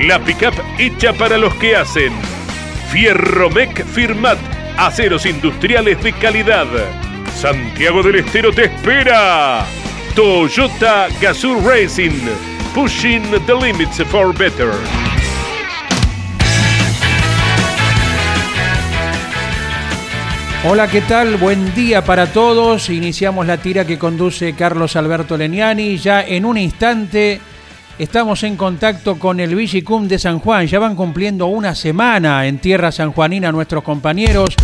La pickup hecha para los que hacen. Fierromec Firmat. Aceros industriales de calidad. Santiago del Estero te espera. Toyota Gazoo Racing. Pushing the limits for better. Hola, ¿qué tal? Buen día para todos. Iniciamos la tira que conduce Carlos Alberto Leniani. Ya en un instante estamos en contacto con el Vigicum de San Juan. Ya van cumpliendo una semana en tierra sanjuanina nuestros compañeros.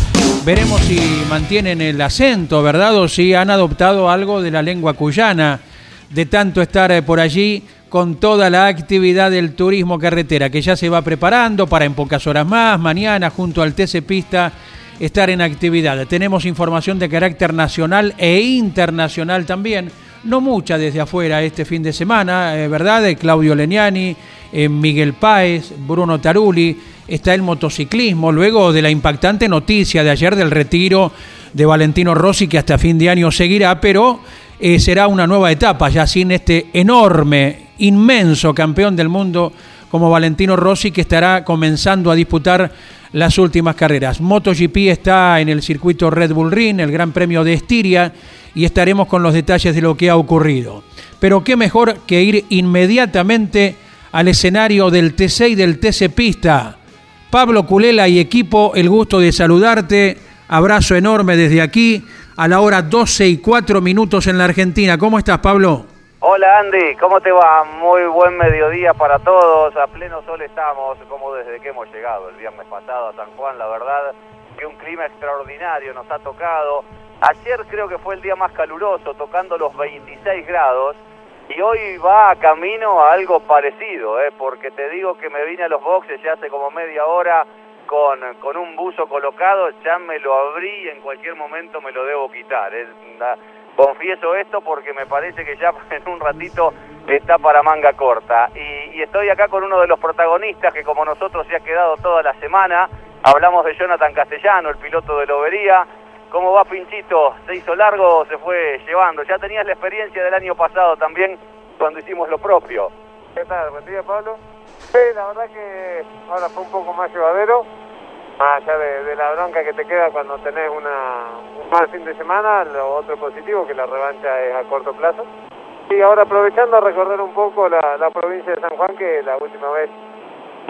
Veremos si mantienen el acento, ¿verdad? O si han adoptado algo de la lengua cuyana. De tanto estar eh, por allí con toda la actividad del turismo carretera que ya se va preparando para en pocas horas más, mañana junto al TC Pista estar en actividad. Tenemos información de carácter nacional e internacional también, no mucha desde afuera este fin de semana, eh, ¿verdad? De Claudio Leniani, eh, Miguel Páez, Bruno Taruli, está el motociclismo, luego de la impactante noticia de ayer del retiro de Valentino Rossi, que hasta fin de año seguirá, pero eh, será una nueva etapa, ya sin este enorme, inmenso campeón del mundo como Valentino Rossi, que estará comenzando a disputar las últimas carreras. MotoGP está en el circuito Red Bull Ring, el Gran Premio de Estiria, y estaremos con los detalles de lo que ha ocurrido. Pero qué mejor que ir inmediatamente al escenario del TC y del TC Pista. Pablo Culela y equipo, el gusto de saludarte. Abrazo enorme desde aquí a la hora 12 y 4 minutos en la Argentina. ¿Cómo estás, Pablo? Hola Andy, ¿cómo te va? Muy buen mediodía para todos. A pleno sol estamos, como desde que hemos llegado el viernes pasado a San Juan. La verdad que un clima extraordinario nos ha tocado. Ayer creo que fue el día más caluroso, tocando los 26 grados. Y hoy va a camino a algo parecido, ¿eh? porque te digo que me vine a los boxes ya hace como media hora con, con un buzo colocado, ya me lo abrí y en cualquier momento me lo debo quitar. Confieso esto porque me parece que ya en un ratito está para manga corta. Y, estoy acá con uno de los protagonistas que como nosotros se ha quedado toda la semana. Hablamos de Jonathan Castellano, el piloto de Lobería. ¿Cómo va Pinchito? ¿Se hizo largo o se fue llevando? Ya tenías la experiencia del año pasado también cuando hicimos lo propio. ¿Qué tal? Buen día, Pablo. Sí, la verdad que ahora fue un poco más llevadero, más allá de, la bronca que te queda cuando tenés una, un mal fin de semana, lo otro positivo que la revancha es a corto plazo. Y ahora aprovechando a recorrer un poco la, la provincia de San Juan, que la última vez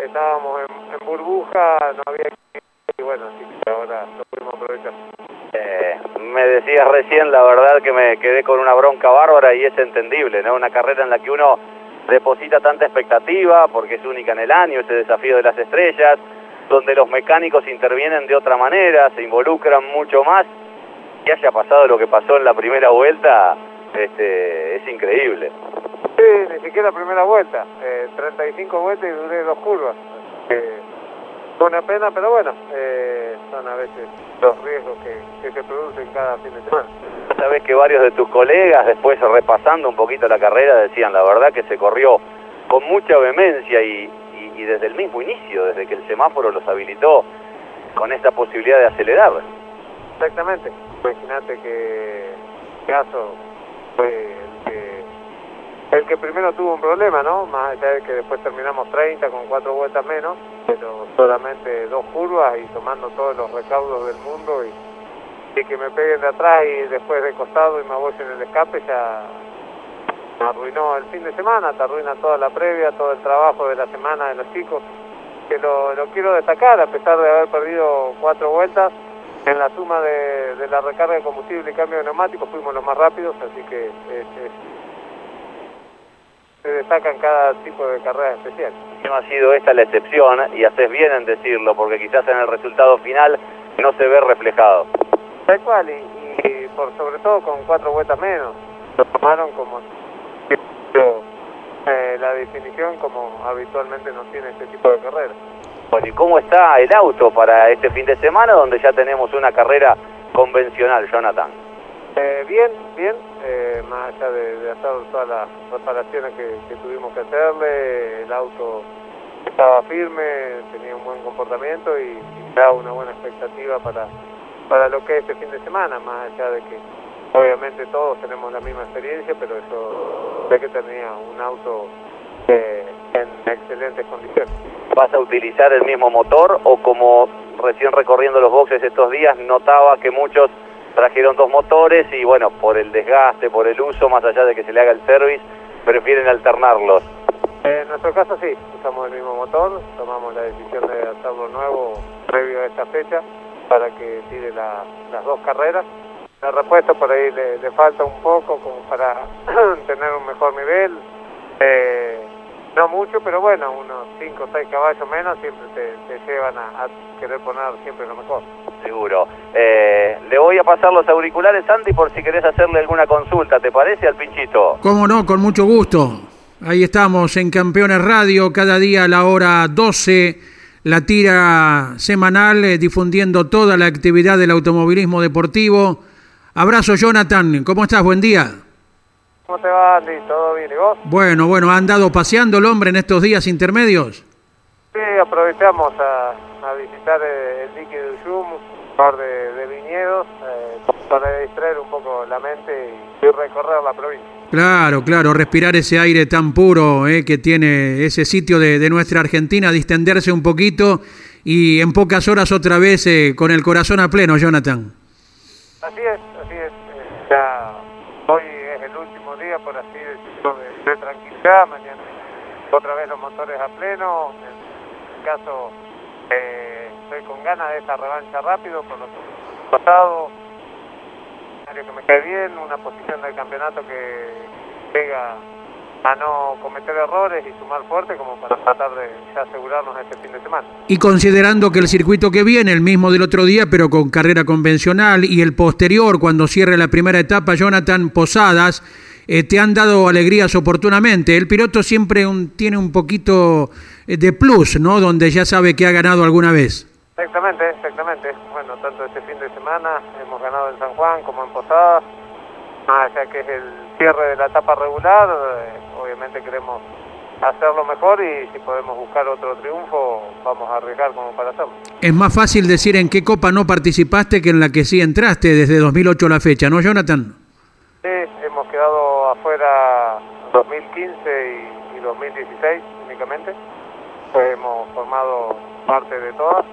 estábamos en, burbuja, no había y bueno, así que ahora lo pudimos aprovechar. Eh, me decías recién, la verdad que me quedé con una bronca bárbara y es entendible, ¿no? Una carrera en la que uno deposita tanta expectativa porque es única en el año, ese desafío de las estrellas, donde los mecánicos intervienen de otra manera, se involucran mucho más, que haya pasado lo que pasó en la primera vuelta, este, es increíble. Sí, ni siquiera primera vuelta, eh, 35 vueltas y duré dos curvas. Eh, una pena, pero bueno, eh, son a veces los riesgos que, que, se producen cada fin de semana. Sabes que varios de tus colegas, después repasando un poquito la carrera, decían la verdad que se corrió con mucha vehemencia y, y, desde el mismo inicio, desde que el semáforo los habilitó con esta posibilidad de acelerar. Exactamente. Imagínate que caso fue el que, el que primero tuvo un problema, ¿no? Más allá de que después terminamos 30 con cuatro vueltas menos, pero solamente dos curvas y tomando todos los recaudos del mundo y, y que me peguen de atrás y después de costado y me voy en el escape ya arruinó el fin de semana, te arruina toda la previa, todo el trabajo de la semana de los chicos. que lo, lo quiero destacar, a pesar de haber perdido cuatro vueltas, en la suma de, de la recarga de combustible y cambio de neumáticos fuimos los más rápidos, así que este, se destaca en cada tipo de carrera especial. No ha sido esta la excepción y haces bien en decirlo, porque quizás en el resultado final no se ve reflejado. Tal cual, y, y por sobre todo con cuatro vueltas menos. Lo tomaron como la definición como habitualmente no tiene este tipo de carrera. Bueno, ¿y cómo está el auto para este fin de semana donde ya tenemos una carrera convencional, Jonathan? Eh, bien, bien, eh, más allá de, de, hacer todas las reparaciones que, que, tuvimos que hacerle, el auto estaba firme, tenía un buen comportamiento y, y da una buena expectativa para, para lo que es este fin de semana, más allá de que obviamente todos tenemos la misma experiencia, pero eso de que tenía un auto eh, en excelentes condiciones. ¿Vas a utilizar el mismo motor o como recién recorriendo los boxes estos días notaba que muchos trajeron dos motores y bueno, por el desgaste, por el uso, más allá de que se le haga el service, prefieren alternarlos? En nuestro caso sí, usamos el mismo motor, tomamos la decisión de hacerlo nuevo previo a esta fecha para que tire la, las dos carreras el repuesto por ahí le, le, falta un poco como para tener un mejor nivel. Eh, no mucho, pero bueno, unos 5 o 6 caballos menos siempre te, te llevan a, a, querer poner siempre lo mejor. Seguro. Eh, le voy a pasar los auriculares, Andy, por si querés hacerle alguna consulta, ¿te parece, al pinchito? Cómo no, con mucho gusto. Ahí estamos en Campeones Radio, cada día a la hora 12, la tira semanal, eh, difundiendo toda la actividad del automovilismo deportivo. Abrazo, Jonathan. ¿Cómo estás? Buen día. ¿Cómo te va, Andy? ¿Todo bien? ¿Y vos? Bueno, bueno, ¿ha andado paseando el hombre en estos días intermedios? Sí, aprovechamos a, a visitar el dique de Uyum, un par de, de viñedos, eh, para distraer un poco la mente y, y, recorrer la provincia. Claro, claro, respirar ese aire tan puro eh, que tiene ese sitio de, de, nuestra Argentina, distenderse un poquito y en pocas horas otra vez eh, con el corazón a pleno, Jonathan. Así es, ya hoy es el último día, por así decirlo, de, tranquilidad, mañana otra vez los motores a pleno, en caso eh, estoy con ganas de esa revancha rápido por lo que pasado, que me cae bien, una posición del campeonato que pega a no cometer errores y sumar fuerte como para tratar de asegurarnos este fin de semana. Y considerando que el circuito que viene, el mismo del otro día, pero con carrera convencional, y el posterior, cuando cierre la primera etapa, Jonathan Posadas, eh, te han dado alegrías oportunamente. El piloto siempre un, tiene un poquito eh, de plus, ¿no? Donde ya sabe que ha ganado alguna vez. Exactamente, exactamente. Bueno, tanto este fin de semana hemos ganado en San Juan como en Posadas, más allá que es el cierre de la etapa regular, eh, obviamente queremos hacerlo mejor y si podemos buscar otro triunfo, vamos a arriesgar como para hacerlo. Es más fácil decir en qué copa no participaste que en la que sí entraste desde 2008 a la fecha, ¿no, Jonathan? Sí, hemos quedado afuera 2015 y, y 2016 únicamente. Pues hemos formado parte de todas,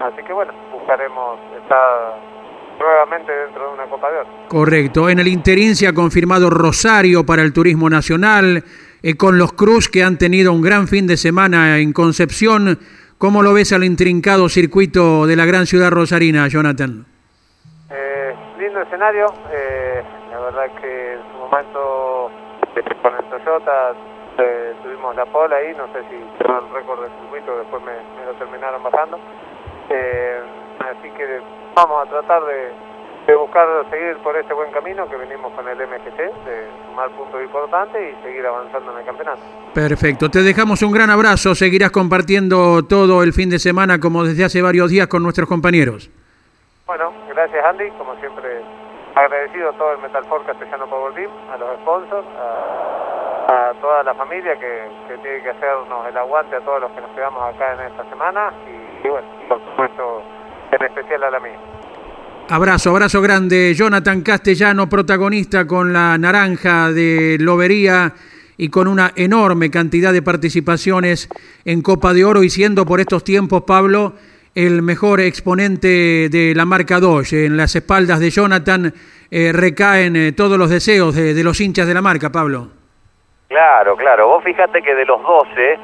así que bueno, buscaremos estar nuevamente dentro de una Copa de Oro. Correcto. En el interín se ha confirmado Rosario para el turismo nacional, eh, con los Cruz que han tenido un gran fin de semana en Concepción. ¿Cómo lo ves al intrincado circuito de la gran ciudad rosarina, Jonathan? Eh, lindo escenario. Eh, la verdad que en su momento con el Toyota eh, tuvimos la pola ahí, no sé si cerró el récord del circuito, después me, me lo terminaron bajando. Eh, así que vamos a tratar de, de, buscar seguir por este buen camino que venimos con el MGC, de sumar puntos importantes y seguir avanzando en el campeonato. Perfecto, te dejamos un gran abrazo, seguirás compartiendo todo el fin de semana como desde hace varios días con nuestros compañeros. Bueno, gracias Andy, como siempre agradecido a todo el Metal Force Castellano Power Team, a los sponsors, a, toda la familia que, que, tiene que hacernos el aguante a todos los que nos quedamos acá en esta semana y, y bueno, por supuesto en especial a la mía. Abrazo, abrazo grande. Jonathan Castellano, protagonista con la naranja de Lobería y con una enorme cantidad de participaciones en Copa de Oro y siendo por estos tiempos, Pablo, el mejor exponente de la marca Dodge. En las espaldas de Jonathan eh, recaen eh, todos los deseos de, los hinchas de la marca, Pablo. Claro, claro. Vos fíjate que de los 12,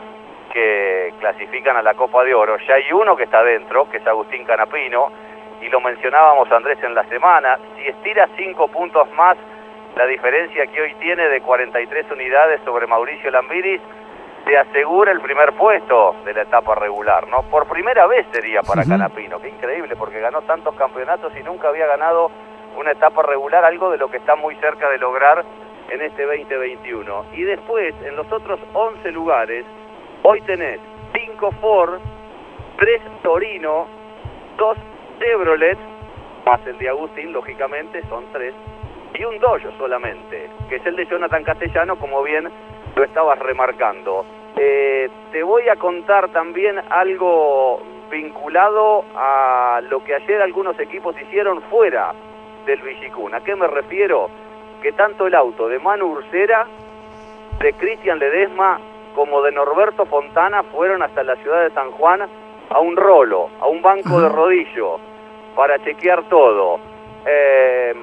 que clasifican a la Copa de Oro. Ya hay uno que está dentro, que es Agustín Canapino, y lo mencionábamos Andrés en la semana. Si estira cinco puntos más, la diferencia que hoy tiene de 43 unidades sobre Mauricio Lambiris, se asegura el primer puesto de la etapa regular, ¿no? Por primera vez sería para Canapino, qué increíble, porque ganó tantos campeonatos y nunca había ganado una etapa regular, algo de lo que está muy cerca de lograr en este 2021. Y después, en los otros 11 lugares, hoy tenés 5 Ford, 3 Torino, 2 Chevrolet, más el de Agustín, lógicamente, son 3, y un Dojo solamente, que es el de Jonathan Castellano, como bien lo estabas remarcando. Eh, te voy a contar también algo vinculado a lo que ayer algunos equipos hicieron fuera del Villicún. ¿A qué me refiero? Que tanto el auto de Manu Ursera, de Cristian Ledesma, como de Norberto Fontana fueron hasta la ciudad de San Juan a un rolo, a un banco de rodillo, para chequear todo. Eh,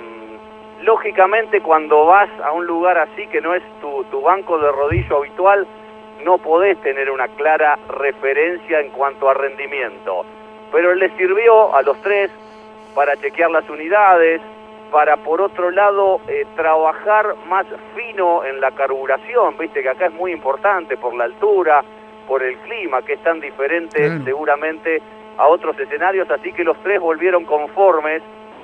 lógicamente cuando vas a un lugar así que no es tu, tu banco de rodillo habitual, no podés tener una clara referencia en cuanto a rendimiento. Pero le sirvió a los tres para chequear las unidades, para por otro lado eh, trabajar más fino en la carburación, viste que acá es muy importante por la altura, por el clima, que es tan diferente seguramente a otros escenarios, así que los tres volvieron conformes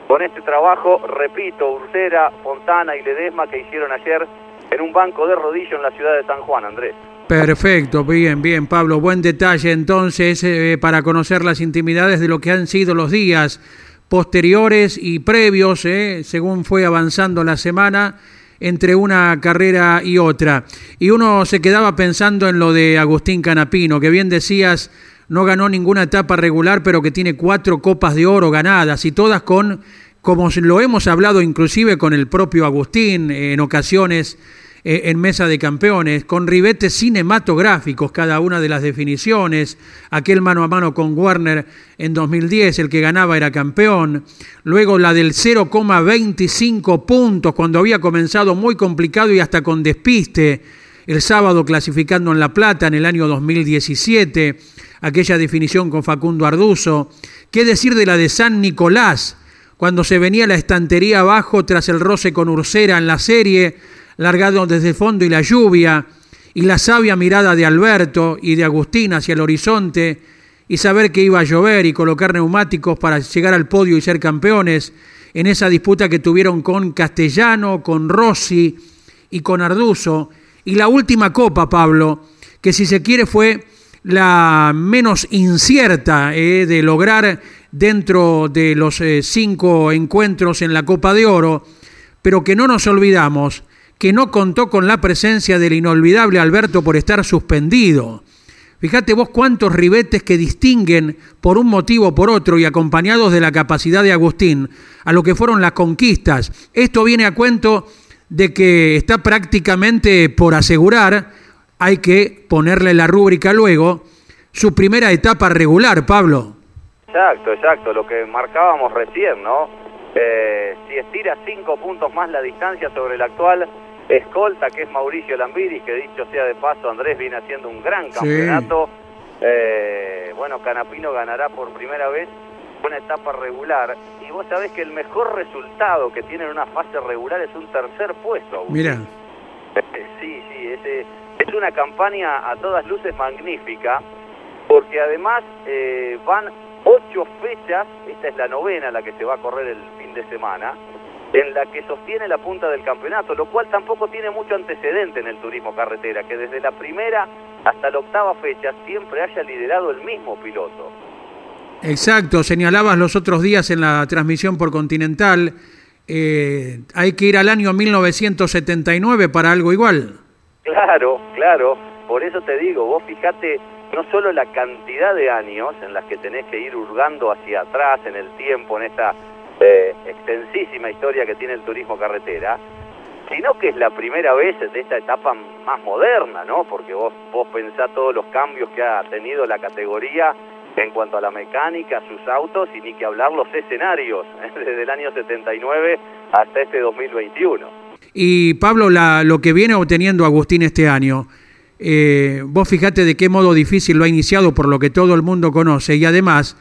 con este trabajo, repito, Ursera, Fontana y Ledesma que hicieron ayer en un banco de rodillo en la ciudad de San Juan, Andrés. Perfecto, bien, bien, Pablo. Buen detalle entonces eh, para conocer las intimidades de lo que han sido los días posteriores y previos, eh, según fue avanzando la semana, entre una carrera y otra. Y uno se quedaba pensando en lo de Agustín Canapino, que bien decías, no ganó ninguna etapa regular, pero que tiene cuatro copas de oro ganadas y todas con, como lo hemos hablado inclusive con el propio Agustín en ocasiones eh, en mesa de campeones, con ribetes cinematográficos cada una de las definiciones, aquel mano a mano con Warner en 2010, el que ganaba era campeón, luego la del 0,25 puntos cuando había comenzado muy complicado y hasta con despiste, el sábado clasificando en La Plata en el año 2017, aquella definición con Facundo Arduzo. ¿Qué decir de la de San Nicolás, cuando se venía la estantería abajo tras el roce con Ursera en la serie, largado desde el fondo y la lluvia, y la sabia mirada de Alberto y de Agustín hacia el horizonte, y saber que iba a llover y colocar neumáticos para llegar al podio y ser campeones en esa disputa que tuvieron con Castellano, con Rossi y con Arduzo. Y la última copa, Pablo, que si se quiere fue la menos incierta eh, de lograr dentro de los eh, cinco encuentros en la Copa de Oro, pero que no nos olvidamos que no contó con la presencia del inolvidable Alberto por estar suspendido. Fíjate vos cuántos ribetes que distinguen por un motivo o por otro y acompañados de la capacidad de Agustín a lo que fueron las conquistas. Esto viene a cuento de que está prácticamente por asegurar hay que ponerle la rúbrica luego, su primera etapa regular, Pablo. Exacto, exacto, lo que marcábamos recién, ¿no? Eh, si estira cinco puntos más la distancia sobre el actual escolta, que es Mauricio Lambiris, que dicho sea de paso, Andrés viene haciendo un gran campeonato. Eh, bueno, Canapino ganará por primera vez una etapa regular. Y vos sabés que el mejor resultado que tiene en una fase regular es un tercer puesto. Mira. sí, sí, ese es una campaña a todas luces magnífica, porque además eh, van ocho fechas, esta es la novena la que se va a correr el fin de semana, en la que sostiene la punta del campeonato, lo cual tampoco tiene mucho antecedente en el turismo carretera, que desde la primera hasta la octava fecha siempre haya liderado el mismo piloto. Exacto, señalabas los otros días en la transmisión por Continental, eh, hay que ir al año 1979 para algo igual. Claro, claro. Por eso te digo, vos fijate no solo la cantidad de años en las que tenés que ir hurgando hacia atrás en el tiempo, en esta eh, extensísima historia que tiene el turismo carretera, sino que es la primera vez de esta etapa más moderna, ¿no? Porque vos, vos pensás todos los cambios que ha tenido la categoría en cuanto a la mecánica, sus autos y ni que hablar los escenarios, desde el año 79 hasta este 2021. Y Pablo, la, lo que viene obteniendo Agustín este año, eh, vos fijate de qué modo difícil lo ha iniciado por lo que todo el mundo conoce y además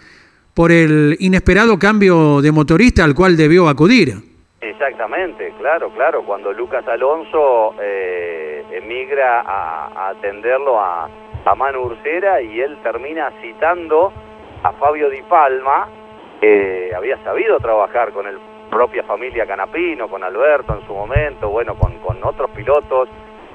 por el inesperado cambio de motorista al cual debió acudir. Exactamente, claro, claro. Cuando Lucas Alonso eh, emigra a, atenderlo a, a Manu Ursera y él termina citando a Fabio Di Palma, que había sabido trabajar con el propia familia Canapino, con Alberto en su momento, bueno, con, con otros pilotos,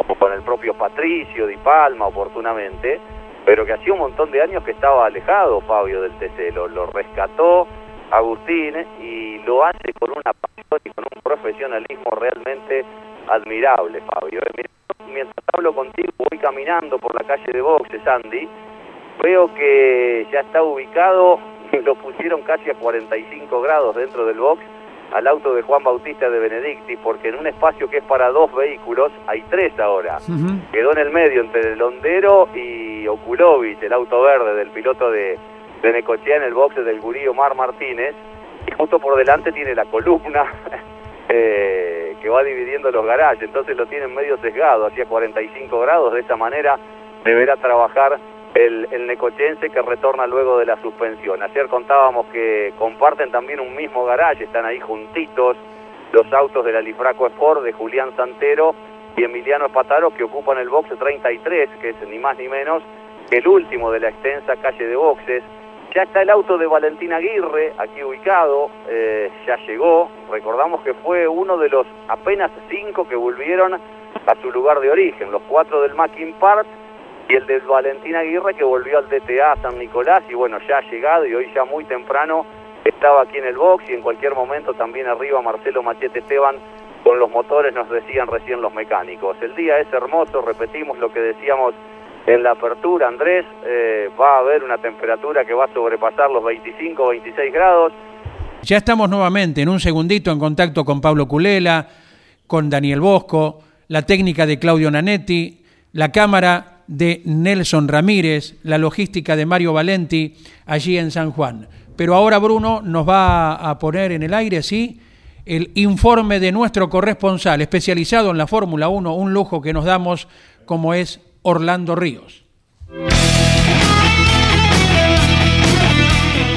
o con el propio Patricio Di Palma oportunamente, pero que hacía un montón de años que estaba alejado Fabio del TC, lo, rescató Agustín y lo hace con una pasión y con un profesionalismo realmente admirable, Fabio. Eh, mientras hablo contigo, voy caminando por la calle de boxes, Andy, veo que ya está ubicado, lo pusieron casi a 45 grados dentro del box, al auto de Juan Bautista de Benedicti, porque en un espacio que es para dos vehículos, hay tres ahora. Quedó en el medio entre el Hondero y Okulovic, el auto verde del piloto de, de Necochea en el boxe del gurí Omar Martínez, y justo por delante tiene la columna eh, que va dividiendo los garajes, entonces lo tienen medio sesgado, hacia 45 grados, de esta manera deberá trabajar el, el, necochense que retorna luego de la suspensión. Ayer contábamos que comparten también un mismo garaje, están ahí juntitos los autos de la Lifraco Sport de Julián Santero y Emiliano Espataro que ocupan el boxe 33, que es ni más ni menos que el último de la extensa calle de boxes. Ya está el auto de Valentín Aguirre, aquí ubicado, eh, ya llegó. Recordamos que fue uno de los apenas cinco que volvieron a su lugar de origen, los cuatro del Mackin Park y el de Valentín Aguirre que volvió al DTA San Nicolás y bueno, ya ha llegado y hoy ya muy temprano estaba aquí en el box y en cualquier momento también arriba Marcelo Machete Esteban con los motores nos decían recién los mecánicos. El día es hermoso, repetimos lo que decíamos en la apertura, Andrés, eh, va a haber una temperatura que va a sobrepasar los 25 o 26 grados. Ya estamos nuevamente en un segundito en contacto con Pablo Culela, con Daniel Bosco, la técnica de Claudio Nanetti, la cámara de Nelson Ramírez, la logística de Mario Valenti allí en San Juan. Pero ahora Bruno nos va a poner en el aire, sí, el informe de nuestro corresponsal especializado en la Fórmula 1, un lujo que nos damos como es Orlando Ríos. En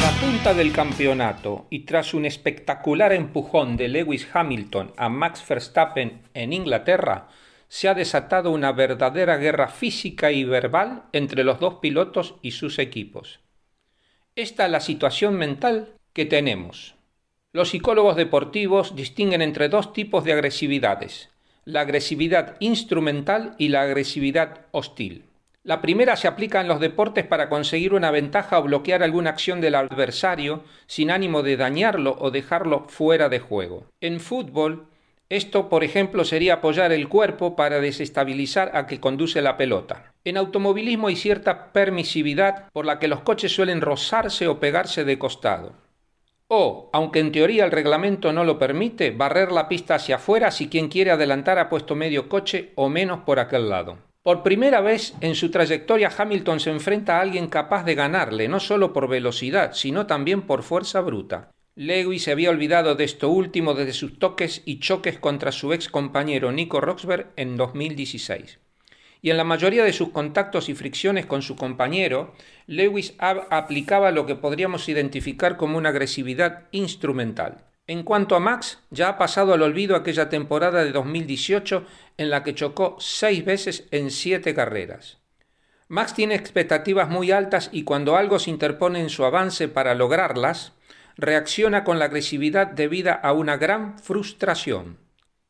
la punta del campeonato y tras un espectacular empujón de Lewis Hamilton a Max Verstappen en Inglaterra, se ha desatado una verdadera guerra física y verbal entre los dos pilotos y sus equipos. Esta es la situación mental que tenemos. Los psicólogos deportivos distinguen entre dos tipos de agresividades, la agresividad instrumental y la agresividad hostil. La primera se aplica en los deportes para conseguir una ventaja o bloquear alguna acción del adversario sin ánimo de dañarlo o dejarlo fuera de juego. En fútbol, esto, por ejemplo, sería apoyar el cuerpo para desestabilizar a que conduce la pelota. En automovilismo hay cierta permisividad por la que los coches suelen rozarse o pegarse de costado. O, aunque en teoría el reglamento no lo permite, barrer la pista hacia afuera si quien quiere adelantar ha puesto medio coche o menos por aquel lado. Por primera vez en su trayectoria Hamilton se enfrenta a alguien capaz de ganarle, no solo por velocidad, sino también por fuerza bruta. Lewis se había olvidado de esto último desde sus toques y choques contra su ex compañero Nico Roxberg en 2016. Y en la mayoría de sus contactos y fricciones con su compañero, Lewis aplicaba lo que podríamos identificar como una agresividad instrumental. En cuanto a Max, ya ha pasado al olvido aquella temporada de 2018 en la que chocó seis veces en siete carreras. Max tiene expectativas muy altas y cuando algo se interpone en su avance para lograrlas, reacciona con la agresividad debida a una gran frustración.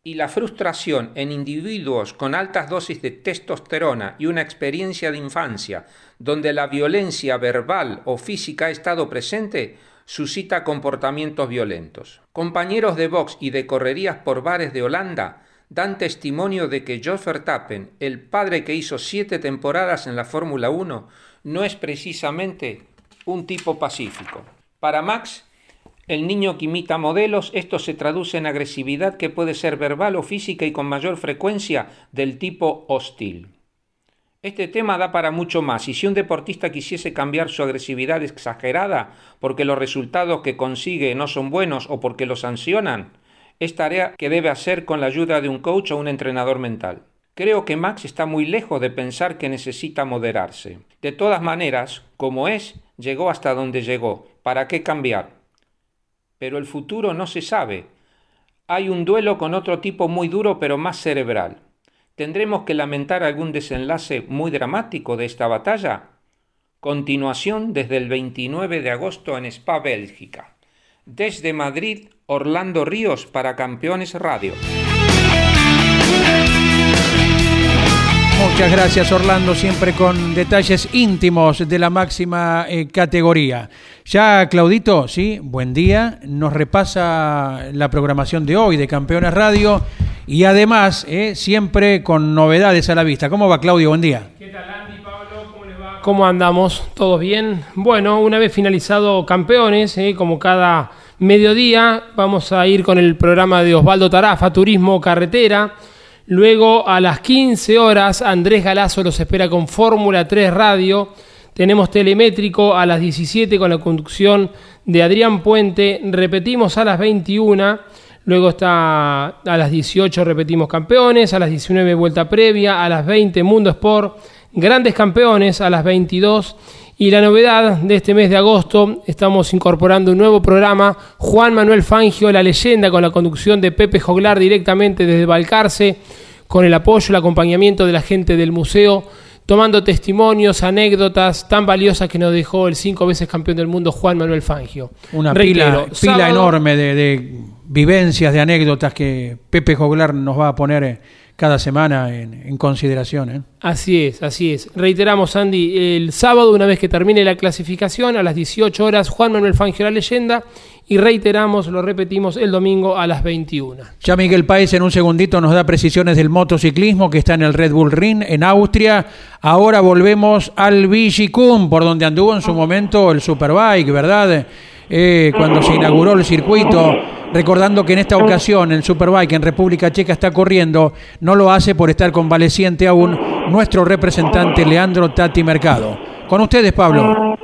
Y la frustración en individuos con altas dosis de testosterona y una experiencia de infancia donde la violencia verbal o física ha estado presente suscita comportamientos violentos. Compañeros de box y de correrías por bares de Holanda dan testimonio de que Jos Verstappen, el padre que hizo siete temporadas en la Fórmula 1, no es precisamente un tipo pacífico. Para Max, el niño que imita modelos, esto se traduce en agresividad que puede ser verbal o física y con mayor frecuencia del tipo hostil. Este tema da para mucho más y si un deportista quisiese cambiar su agresividad exagerada porque los resultados que consigue no son buenos o porque lo sancionan, es tarea que debe hacer con la ayuda de un coach o un entrenador mental. Creo que Max está muy lejos de pensar que necesita moderarse. De todas maneras, como es, llegó hasta donde llegó. ¿Para qué cambiar? Pero el futuro no se sabe. Hay un duelo con otro tipo muy duro pero más cerebral. ¿Tendremos que lamentar algún desenlace muy dramático de esta batalla? Continuación desde el 29 de agosto en Spa, Bélgica. Desde Madrid, Orlando Ríos para Campeones Radio. Muchas gracias Orlando, siempre con detalles íntimos de la máxima eh, categoría. Ya Claudito, sí, buen día, nos repasa la programación de hoy de Campeones Radio y además eh, siempre con novedades a la vista. ¿Cómo va Claudio? Buen día. ¿Qué tal Andy, Pablo? ¿Cómo les va? ¿Cómo andamos? ¿Todos bien? Bueno, una vez finalizado Campeones, eh, como cada mediodía, vamos a ir con el programa de Osvaldo Tarafa, Turismo Carretera. Luego a las 15 horas Andrés Galazo los espera con Fórmula 3 Radio. Tenemos telemétrico a las 17 con la conducción de Adrián Puente. Repetimos a las 21. Luego está a las 18 repetimos campeones, a las 19 vuelta previa, a las 20 Mundo Sport, grandes campeones a las 22 y la novedad de este mes de agosto, estamos incorporando un nuevo programa, Juan Manuel Fangio, la leyenda, con la conducción de Pepe Joglar directamente desde Balcarce, con el apoyo, el acompañamiento de la gente del museo, tomando testimonios, anécdotas tan valiosas que nos dejó el cinco veces campeón del mundo Juan Manuel Fangio. Una pila, pila enorme de, de, vivencias, de anécdotas que Pepe Joglar nos va a poner cada semana en, consideración. ¿eh? Así es, así es. Reiteramos, Andy, el sábado, una vez que termine la clasificación, a las 18 horas, Juan Manuel Fangio, la leyenda, y reiteramos, lo repetimos, el domingo a las 21. Ya Miguel Paez en un segundito nos da precisiones del motociclismo que está en el Red Bull Ring en Austria. Ahora volvemos al Vigicum, por donde anduvo en su momento el Superbike, ¿verdad? Eh, cuando se inauguró el circuito, recordando que en esta ocasión el Superbike en República Checa está corriendo, no lo hace por estar convaleciente aún nuestro representante Leandro Tati Mercado. Con ustedes, Pablo.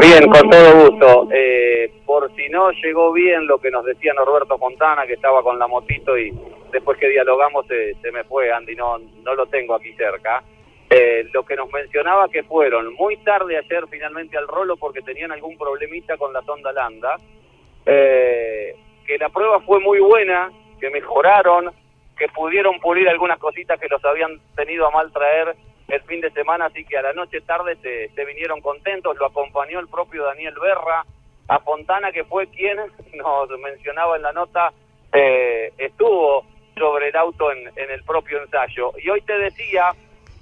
Bien, con todo gusto. Eh, por si no llegó bien lo que nos decía Norberto Fontana, que estaba con la motito y después que dialogamos se, se me fue, Andy, no, no lo tengo aquí cerca. Eh, lo que nos mencionaba que fueron muy tarde ayer finalmente al rolo porque tenían algún problemita con la sonda Landa, eh, que la prueba fue muy buena, que mejoraron, que pudieron pulir algunas cositas que los habían tenido a mal traer el fin de semana, así que a la noche tarde se, vinieron contentos, lo acompañó el propio Daniel Berra, a Fontana que fue quien nos mencionaba en la nota, eh, estuvo sobre el auto en, el propio ensayo. Y hoy te decía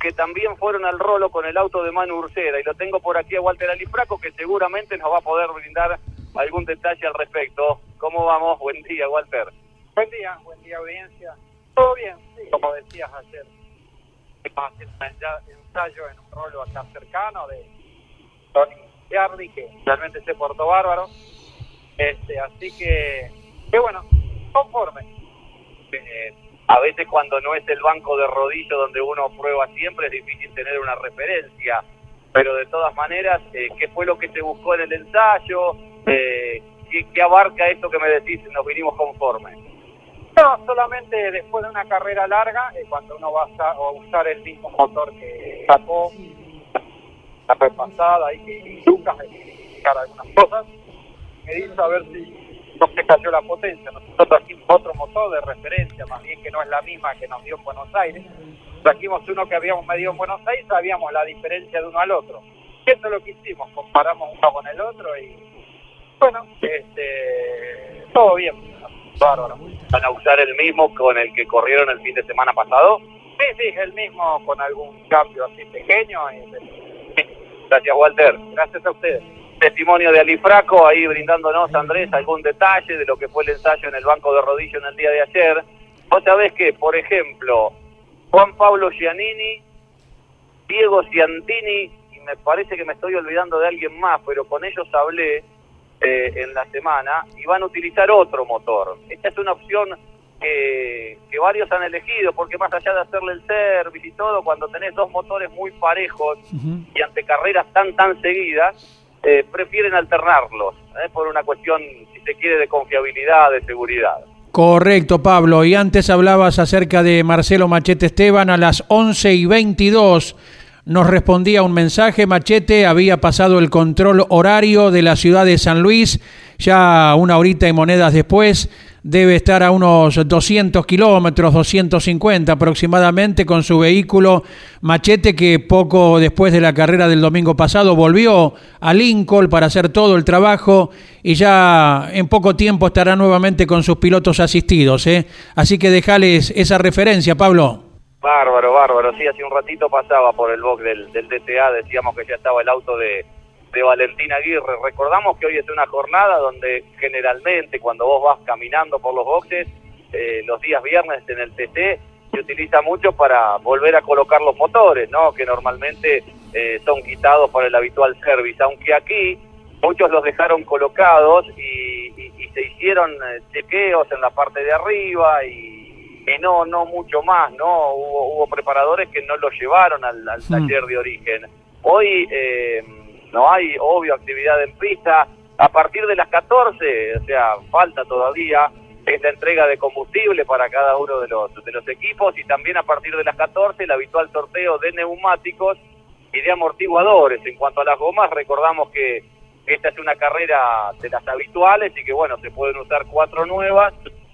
que también fueron al rolo con el auto de Manu Ursera y lo tengo por aquí a Walter Alifraco que seguramente nos va a poder brindar algún detalle al respecto. ¿Cómo vamos? Buen día, Walter. Buen día, buen día audiencia. Todo bien, sí, como decías ayer. Un ensayo en un rolo acá cercano de Tony Yardi, que realmente se portó bárbaro. Este, así que, que bueno, conforme. Eh, a veces cuando no es el banco de rodillo donde uno prueba siempre es difícil tener una referencia, pero de todas maneras, eh, ¿qué fue lo que se buscó en el ensayo? Eh, ¿qué, abarca esto que me decís? Nos vinimos conformes. No, solamente después de una carrera larga, eh, cuando uno va a usar el mismo motor que sacó la repasada y que Lucas para algunas cosas, me dice a ver si no se cayó la potencia. Nosotros trajimos otro motor de referencia, más bien que no es la misma que nos dio en Buenos Aires. Trajimos uno que habíamos medido en Buenos Aires, sabíamos la diferencia de uno al otro. Eso es lo que hicimos, comparamos uno con el otro y bueno, este, todo bien. Bárbaro. ¿Van a usar el mismo con el que corrieron el fin de semana pasado? Sí, sí, el mismo con algún cambio así pequeño. Gracias, Walter. Gracias a ustedes testimonio de Alifraco, ahí brindándonos, Andrés, algún detalle de lo que fue el ensayo en el banco de rodillo en el día de ayer. Vos sabés que, por ejemplo, Juan Pablo Giannini, Diego Ciantini, y me parece que me estoy olvidando de alguien más, pero con ellos hablé eh, en la semana, y van a utilizar otro motor. Esta es una opción que, que, varios han elegido, porque más allá de hacerle el service y todo, cuando tenés dos motores muy parejos y ante carreras tan, tan seguidas, eh, prefieren alternarlos, eh, por una cuestión, si se quiere, de confiabilidad, de seguridad. Correcto, Pablo. Y antes hablabas acerca de Marcelo Machete Esteban a las 11 y 22. Nos respondía un mensaje, Machete había pasado el control horario de la ciudad de San Luis, ya una horita y monedas después, debe estar a unos 200 kilómetros, 250 aproximadamente con su vehículo Machete que poco después de la carrera del domingo pasado volvió a Lincoln para hacer todo el trabajo y ya en poco tiempo estará nuevamente con sus pilotos asistidos. ¿eh? Así que dejales esa referencia, Pablo. Bárbaro, bárbaro. Sí, hace un ratito pasaba por el box del, del DTA, decíamos que ya estaba el auto de, de Valentín Aguirre. Recordamos que hoy es una jornada donde generalmente cuando vos vas caminando por los boxes, eh, los días viernes en el TC, se utiliza mucho para volver a colocar los motores, ¿no? Que normalmente eh, son quitados por el habitual service, aunque aquí muchos los dejaron colocados y, y, y se hicieron eh, chequeos en la parte de arriba y que no, no mucho más, ¿no? Hubo, hubo preparadores que no lo llevaron al, al taller de origen. Hoy eh, no hay, obvio, actividad en pista. A partir de las 14, o sea, falta todavía, es la entrega de combustible para cada uno de los, de los equipos y también a partir de las 14 el habitual sorteo de neumáticos y de amortiguadores. En cuanto a las gomas, recordamos que esta es una carrera de las habituales y que, bueno, se pueden usar cuatro nuevas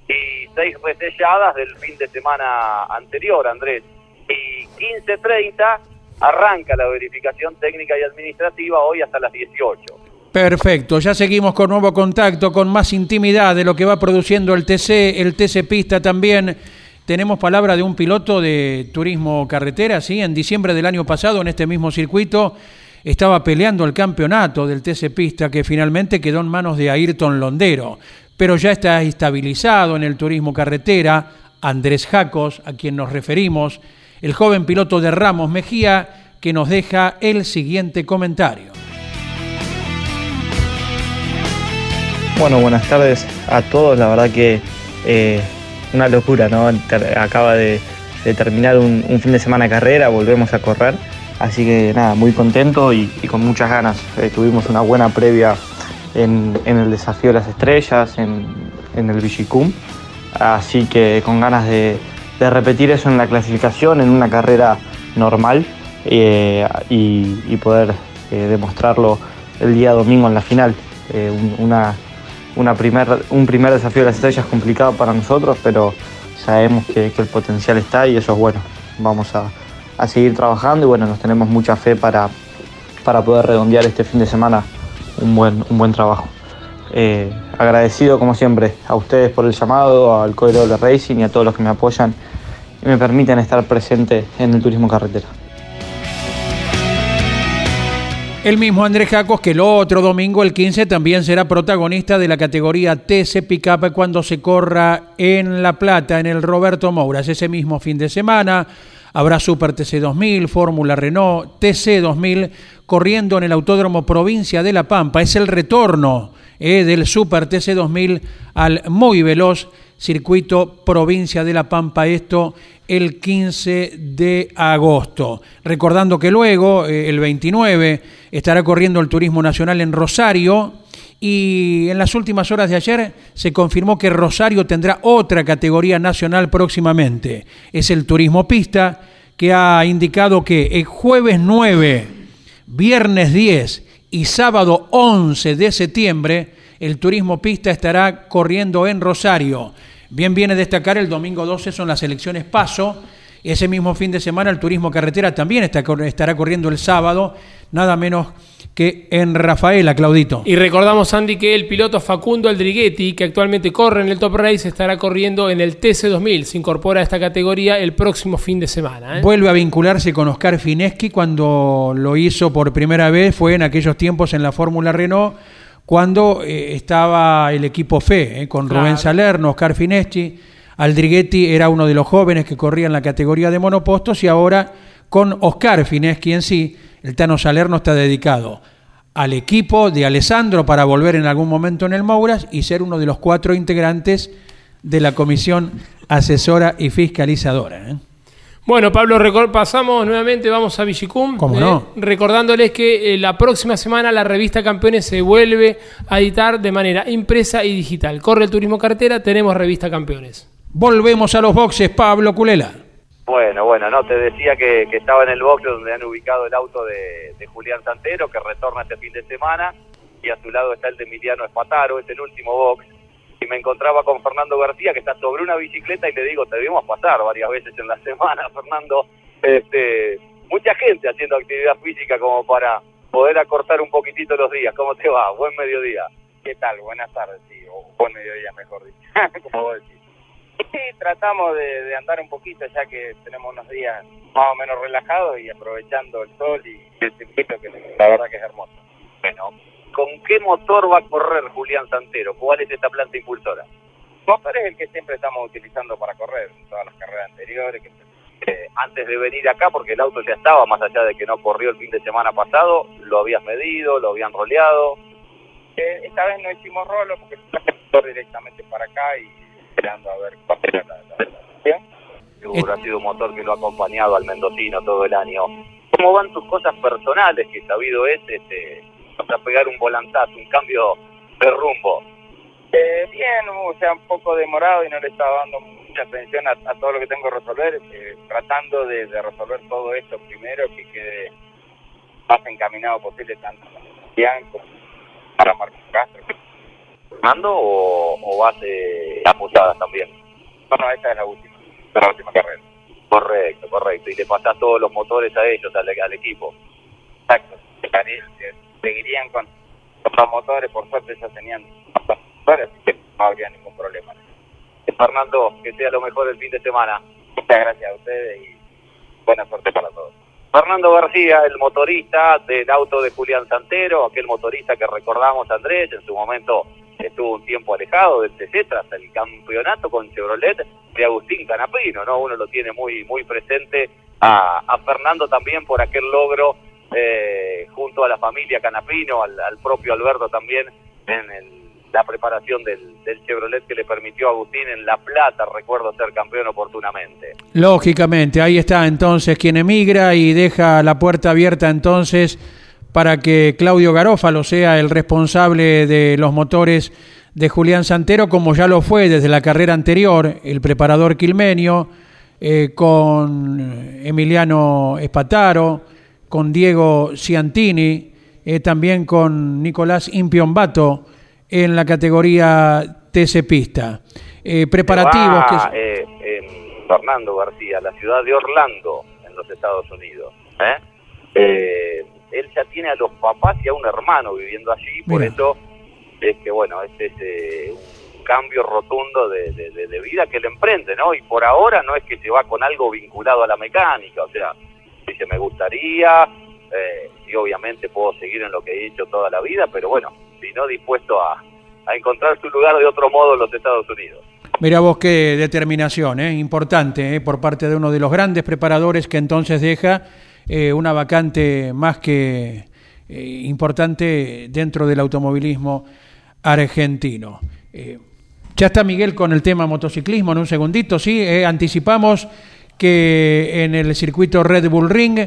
y seis reselladas del fin de semana anterior, Andrés. Y 15.30 arranca la verificación técnica y administrativa hoy hasta las 18. Perfecto, ya seguimos con nuevo contacto, con más intimidad de lo que va produciendo el TC, el TC Pista también. Tenemos palabra de un piloto de turismo carretera, ¿sí? En diciembre del año pasado, en este mismo circuito, estaba peleando el campeonato del TC Pista, que finalmente quedó en manos de Ayrton Londero pero ya está estabilizado en el turismo carretera. Andrés Jacos, a quien nos referimos, el joven piloto de Ramos Mejía, que nos deja el siguiente comentario. Bueno, buenas tardes a todos. La verdad que eh, una locura, ¿no? Acaba de, terminar un, fin de semana carrera, volvemos a correr. Así que nada, muy contento y, y con muchas ganas. Eh, tuvimos una buena previa en, el desafío de las estrellas, en, en el Vigicum. Así que con ganas de, de, repetir eso en la clasificación, en una carrera normal eh, y, y, poder eh, demostrarlo el día domingo en la final. Eh, una, una primer, un primer desafío de las estrellas complicado para nosotros, pero sabemos que, que el potencial está y eso es bueno. Vamos a, a, seguir trabajando y bueno, nos tenemos mucha fe para, para poder redondear este fin de semana un buen, un buen trabajo. Eh, agradecido como siempre a ustedes por el llamado, al de Racing y a todos los que me apoyan y me permiten estar presente en el turismo carretera. El mismo Andrés Jacos que el otro domingo, el 15, también será protagonista de la categoría TC Pickup cuando se corra en La Plata, en el Roberto Mouras. Ese mismo fin de semana habrá Super TC 2000, Fórmula Renault, TC 2000 corriendo en el Autódromo Provincia de La Pampa. Es el retorno eh, del Super TC 2000 al muy veloz circuito Provincia de La Pampa. Esto el 15 de agosto. Recordando que luego, eh, el 29, estará corriendo el Turismo Nacional en Rosario. Y en las últimas horas de ayer se confirmó que Rosario tendrá otra categoría nacional próximamente. Es el Turismo Pista, que ha indicado que el jueves 9 viernes 10 y sábado 11 de septiembre, el turismo pista estará corriendo en Rosario. Bien viene destacar el domingo 12 son las elecciones Paso. Ese mismo fin de semana el turismo carretera también está, estará corriendo el sábado, nada menos que en Rafaela, Claudito. Y recordamos, Andy, que el piloto Facundo Aldriguetti, que actualmente corre en el Top Race, estará corriendo en el TC2000. Se incorpora a esta categoría el próximo fin de semana. ¿eh? Vuelve a vincularse con Oscar Fineschi cuando lo hizo por primera vez, fue en aquellos tiempos en la Fórmula Renault, cuando eh, estaba el equipo FE, eh, con claro. Rubén Salerno, Oscar Fineschi. Aldriguetti era uno de los jóvenes que corría en la categoría de monopostos y ahora con Oscar Fineschi en sí el Tano Salerno está dedicado al equipo de Alessandro para volver en algún momento en el Mouras y ser uno de los cuatro integrantes de la comisión asesora y fiscalizadora. ¿eh? Bueno, Pablo, pasamos nuevamente, vamos a Vigicum. ¿Cómo no? Recordándoles que eh, la próxima semana la revista Campeones se vuelve a editar de manera impresa y digital. Corre el turismo cartera, tenemos revista Campeones. Volvemos a los boxes, Pablo Culela. Bueno, bueno, no, te decía que, que estaba en el box donde han ubicado el auto de, Julián Santero, que retorna este fin de semana, y a su lado está el de Emiliano Espataro, es el último box, y me encontraba con Fernando García, que está sobre una bicicleta, y le digo, te debimos pasar varias veces en la semana, Fernando, este, mucha gente haciendo actividad física como para poder acortar un poquitito los días, ¿cómo te va? Buen mediodía. ¿Qué tal? Buenas tardes, sí, o buen mediodía, mejor dicho, como vos decís. Sí, tratamos de, de andar un poquito ya que tenemos unos días más o menos relajados y aprovechando el sol y el circuito que la verdad que es hermoso. Bueno, ¿con qué motor va a correr Julián Santero? ¿Cuál es esta planta impulsora? Motor es el que siempre estamos utilizando para correr en todas las carreras anteriores. Que... Eh, antes de venir acá, porque el auto ya estaba, más allá de que no corrió el fin de semana pasado, lo habías medido, lo habían roleado. Eh, esta vez no hicimos rolo porque directamente para acá y esperando a ver cuál era la, la, la situación. Seguro ha sido un motor que lo ha acompañado al mendocino todo el año. ¿Cómo van tus cosas personales? Que sabido es, este, vas a pegar un volantazo, un cambio de rumbo. Eh, bien, o sea, un poco demorado y no le estaba dando mucha atención a, a todo lo que tengo que resolver, eh, tratando de, de, resolver todo esto primero, que quede más encaminado posible tanto para para Marcos Castro. ¿Mando o, o vas eh, apoyadas también? No, no, esta es la última, la última carrera. Correcto, correcto. Y le pasás todos los motores a ellos, al, al equipo. Exacto. Seguirían con, con los motores, por suerte ya tenían motores, así que no habría ningún problema. Fernando, que sea lo mejor el fin de semana. Muchas gracias a ustedes y buena suerte para todos. Fernando García, el motorista del auto de Julián Santero, aquel motorista que recordamos, Andrés, en su momento estuvo un tiempo alejado del TC tras el campeonato con Chevrolet de Agustín Canapino, ¿no? Uno lo tiene muy muy presente a, Fernando también por aquel logro eh, junto a la familia Canapino, al, al propio Alberto también en el, la preparación del, del, Chevrolet que le permitió a Agustín en La Plata, recuerdo ser campeón oportunamente. Lógicamente, ahí está entonces quien emigra y deja la puerta abierta entonces para que Claudio Garófalo sea el responsable de los motores de Julián Santero, como ya lo fue desde la carrera anterior, el preparador quilmenio, eh, con Emiliano Espataro, con Diego Ciantini, eh, también con Nicolás Impiombato en la categoría TC Pista. Eh, preparativos va, que... Eh, Fernando García, la ciudad de Orlando, en los Estados Unidos. ¿eh? Él ya tiene a los papás y a un hermano viviendo allí, por Mira. eso es que, bueno, este es eh, un cambio rotundo de, de, de, vida que él emprende, ¿no? Y por ahora no es que se va con algo vinculado a la mecánica, o sea, dice, me gustaría, eh, y obviamente puedo seguir en lo que he hecho toda la vida, pero bueno, si no dispuesto a, a encontrar su lugar de otro modo en los Estados Unidos. Mira vos qué determinación, ¿eh? importante, ¿eh? por parte de uno de los grandes preparadores que entonces deja eh, una vacante más que eh, importante dentro del automovilismo argentino. Eh, ya está Miguel con el tema motociclismo en un segundito, sí, eh, anticipamos que en el circuito Red Bull Ring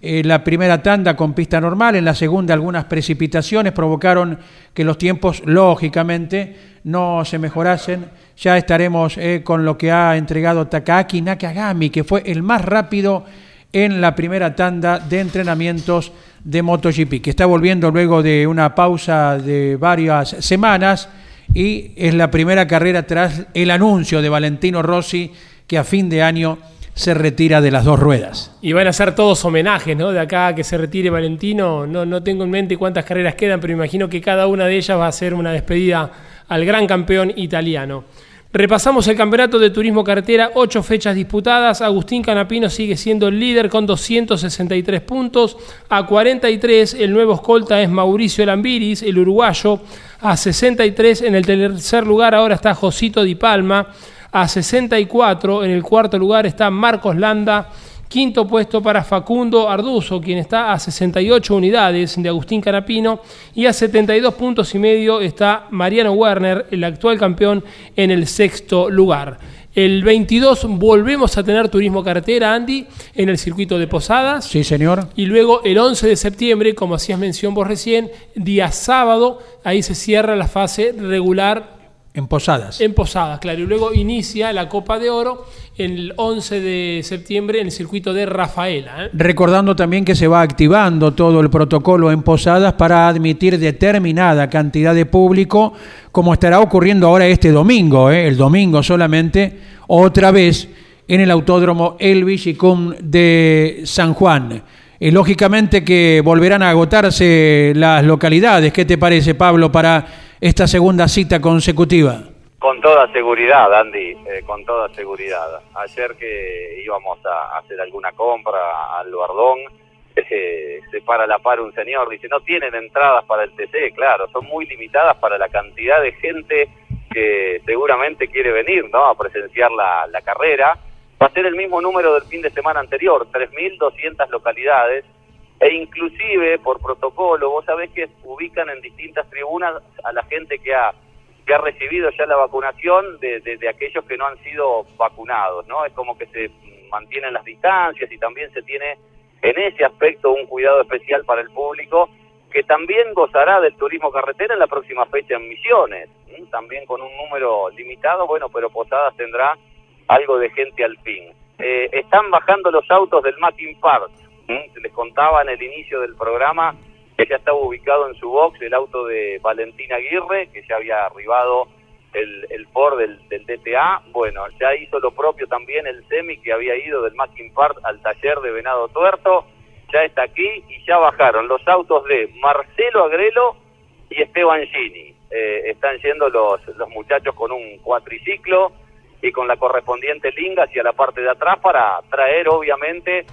la primera tanda con pista normal, en la segunda algunas precipitaciones provocaron que los tiempos lógicamente no se mejorasen. Ya estaremos con lo que ha entregado Takaaki Nakagami, que fue el más rápido en la primera tanda de entrenamientos de MotoGP, que está volviendo luego de una pausa de varias semanas y es la primera carrera tras el anuncio de Valentino Rossi que a fin de año se retira de las dos ruedas. Y van a ser todos homenajes, ¿no? De acá que se retire Valentino, no, no tengo en mente cuántas carreras quedan, pero imagino que cada una de ellas va a ser una despedida al gran campeón italiano. Repasamos el campeonato de turismo carretera, ocho fechas disputadas. Agustín Canapino sigue siendo el líder con 263 puntos. A 43 el nuevo escolta es Mauricio Lambiris, el uruguayo. A 63 en el tercer lugar ahora está Josito Di Palma. A 64 en el cuarto lugar está Marcos Landa. Quinto puesto para Facundo Arduzo, quien está a 68 unidades de Agustín Canapino. Y a 72 puntos y medio está Mariano Werner, el actual campeón, en el sexto lugar. El 22 volvemos a tener turismo carretera, Andy, en el circuito de Posadas. Sí, señor. Y luego el 11 de septiembre, como hacías mención vos recién, día sábado, ahí se cierra la fase regular en Posadas. En Posadas, claro. Y luego inicia la Copa de Oro el 11 de septiembre en el circuito de Rafaela. ¿eh? Recordando también que se va activando todo el protocolo en Posadas para admitir determinada cantidad de público, como estará ocurriendo ahora este domingo, ¿eh? el domingo solamente, otra vez en el Autódromo El Villicum de San Juan. Y lógicamente que volverán a agotarse las localidades. ¿Qué te parece, Pablo, para esta segunda cita consecutiva? Con toda seguridad, Andy, eh, con toda seguridad. Ayer que íbamos a hacer alguna compra al Bardón, eh, se para la par un señor, dice, no tienen entradas para el TC, claro, son muy limitadas para la cantidad de gente que seguramente quiere venir ¿no? a presenciar la, la carrera. Va a ser el mismo número del fin de semana anterior, 3.200 localidades, e inclusive por protocolo, vos sabés que ubican en distintas tribunas a la gente que ha que ha recibido ya la vacunación de, de, aquellos que no han sido vacunados, ¿no? Es como que se mantienen las distancias y también se tiene en ese aspecto un cuidado especial para el público que también gozará del turismo carretera en la próxima fecha en Misiones, también con un número limitado, bueno, pero Posadas tendrá algo de gente al fin. Eh, están bajando los autos del Mackin Park, se les contaba en el inicio del programa que ya estaba ubicado en su box el auto de Valentina Aguirre, que ya había arribado el, el Ford del, del, DTA. Bueno, ya hizo lo propio también el Semi, que había ido del Mackin Park al taller de Venado Tuerto. Ya está aquí y ya bajaron los autos de Marcelo Agrelo y Esteban Gini. Eh, están yendo los, los muchachos con un cuatriciclo y con la correspondiente linga hacia la parte de atrás para traer, obviamente,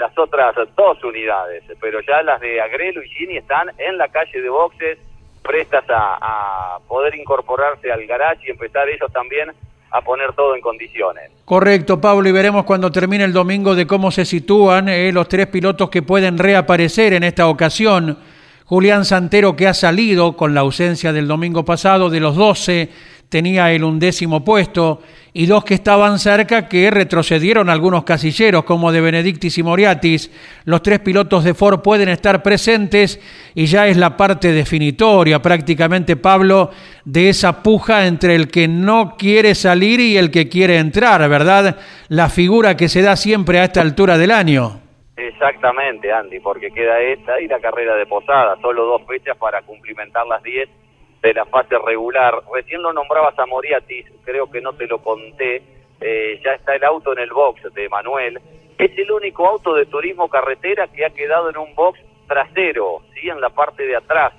las otras dos unidades, pero ya las de Agrelo y Gini están en la calle de boxes, prestas a, poder incorporarse al garage y empezar ellos también a poner todo en condiciones. Correcto, Pablo, y veremos cuando termine el domingo de cómo se sitúan eh, los tres pilotos que pueden reaparecer en esta ocasión. Julián Santero, que ha salido con la ausencia del domingo pasado de los 12, tenía el undécimo puesto y dos que estaban cerca que retrocedieron algunos casilleros como de Benedictis y Moriatis. Los tres pilotos de Ford pueden estar presentes y ya es la parte definitoria prácticamente, Pablo, de esa puja entre el que no quiere salir y el que quiere entrar, ¿verdad? La figura que se da siempre a esta altura del año. Exactamente, Andy, porque queda esta y la carrera de Posada, solo dos fechas para cumplimentar las diez de la fase regular. Recién lo nombrabas a Moriatis, creo que no te lo conté. Eh, ya está el auto en el box de Manuel. Es el único auto de turismo carretera que ha quedado en un box trasero, ¿sí? en la parte de atrás,